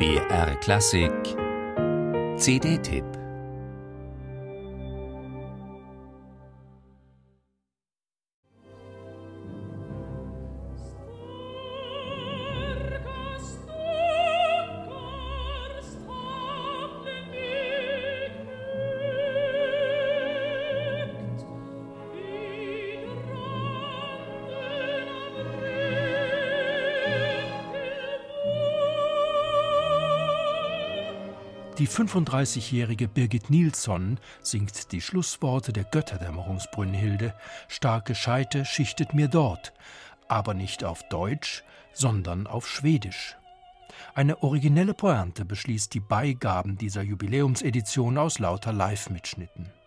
BR Klassik. CD-Tipp Die 35-jährige Birgit Nilsson singt die Schlussworte der Götterdämmerungsbrünnhilde. Starke Scheite schichtet mir dort, aber nicht auf Deutsch, sondern auf Schwedisch. Eine originelle Pointe beschließt die Beigaben dieser Jubiläumsedition aus lauter Live-Mitschnitten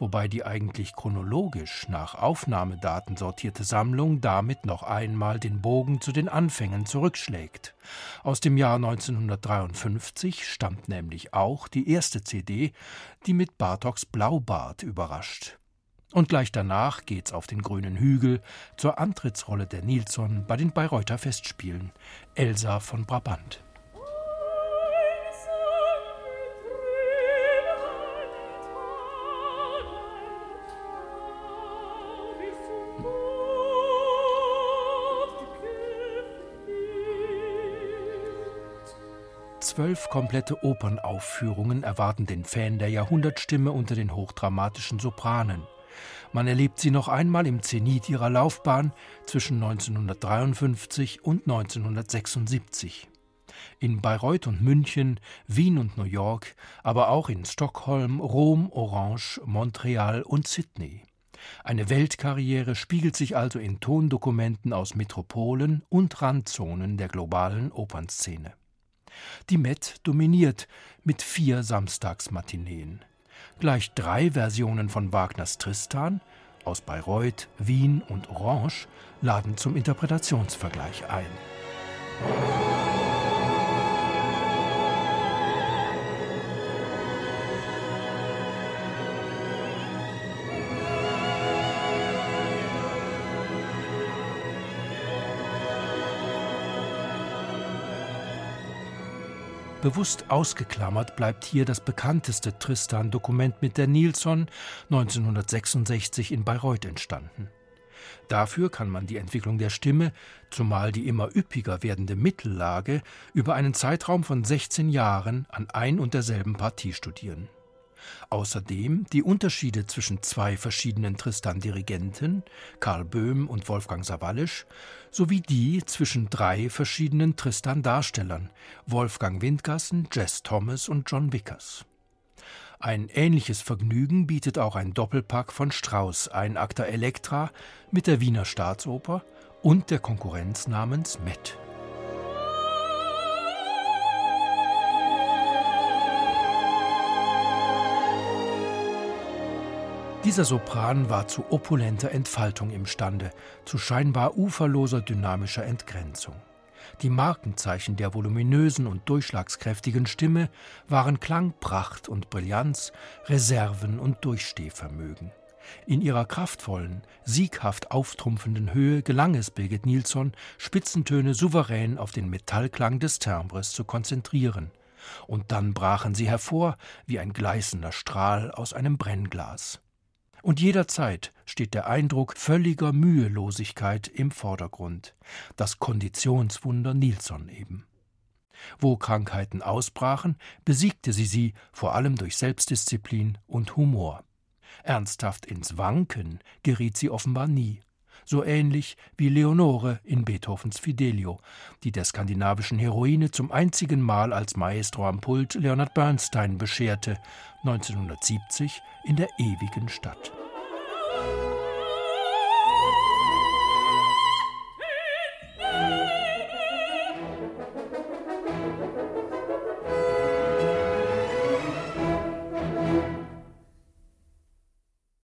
wobei die eigentlich chronologisch nach Aufnahmedaten sortierte Sammlung damit noch einmal den Bogen zu den Anfängen zurückschlägt. Aus dem Jahr 1953 stammt nämlich auch die erste CD, die mit Bartoks Blaubart überrascht. Und gleich danach geht's auf den grünen Hügel zur Antrittsrolle der Nilsson bei den Bayreuther Festspielen, Elsa von Brabant. Zwölf komplette Opernaufführungen erwarten den Fan der Jahrhundertstimme unter den hochdramatischen Sopranen. Man erlebt sie noch einmal im Zenit ihrer Laufbahn zwischen 1953 und 1976. In Bayreuth und München, Wien und New York, aber auch in Stockholm, Rom, Orange, Montreal und Sydney. Eine Weltkarriere spiegelt sich also in Tondokumenten aus Metropolen und Randzonen der globalen Opernszene. Die Met dominiert mit vier Samstagsmatineen. Gleich drei Versionen von Wagners Tristan aus Bayreuth, Wien und Orange laden zum Interpretationsvergleich ein. Bewusst ausgeklammert bleibt hier das bekannteste Tristan-Dokument mit der Nilsson, 1966 in Bayreuth entstanden. Dafür kann man die Entwicklung der Stimme, zumal die immer üppiger werdende Mittellage, über einen Zeitraum von 16 Jahren an ein und derselben Partie studieren. Außerdem die Unterschiede zwischen zwei verschiedenen Tristan-Dirigenten, Karl Böhm und Wolfgang Sawallisch, sowie die zwischen drei verschiedenen Tristan-Darstellern, Wolfgang Windgassen, Jess Thomas und John Vickers. Ein ähnliches Vergnügen bietet auch ein Doppelpack von Strauss, ein Akta Elektra mit der Wiener Staatsoper und der Konkurrenz namens Met. Dieser Sopran war zu opulenter Entfaltung imstande, zu scheinbar uferloser dynamischer Entgrenzung. Die Markenzeichen der voluminösen und durchschlagskräftigen Stimme waren Klang, Pracht und Brillanz, Reserven und Durchstehvermögen. In ihrer kraftvollen, sieghaft auftrumpfenden Höhe gelang es Birgit Nilsson, Spitzentöne souverän auf den Metallklang des Timbres zu konzentrieren. Und dann brachen sie hervor wie ein gleißender Strahl aus einem Brennglas. Und jederzeit steht der Eindruck völliger Mühelosigkeit im Vordergrund, das Konditionswunder Nilsson eben. Wo Krankheiten ausbrachen, besiegte sie sie vor allem durch Selbstdisziplin und Humor. Ernsthaft ins Wanken geriet sie offenbar nie so ähnlich wie Leonore in Beethovens Fidelio, die der skandinavischen Heroine zum einzigen Mal als Maestro am Pult Leonard Bernstein bescherte, 1970 in der ewigen Stadt.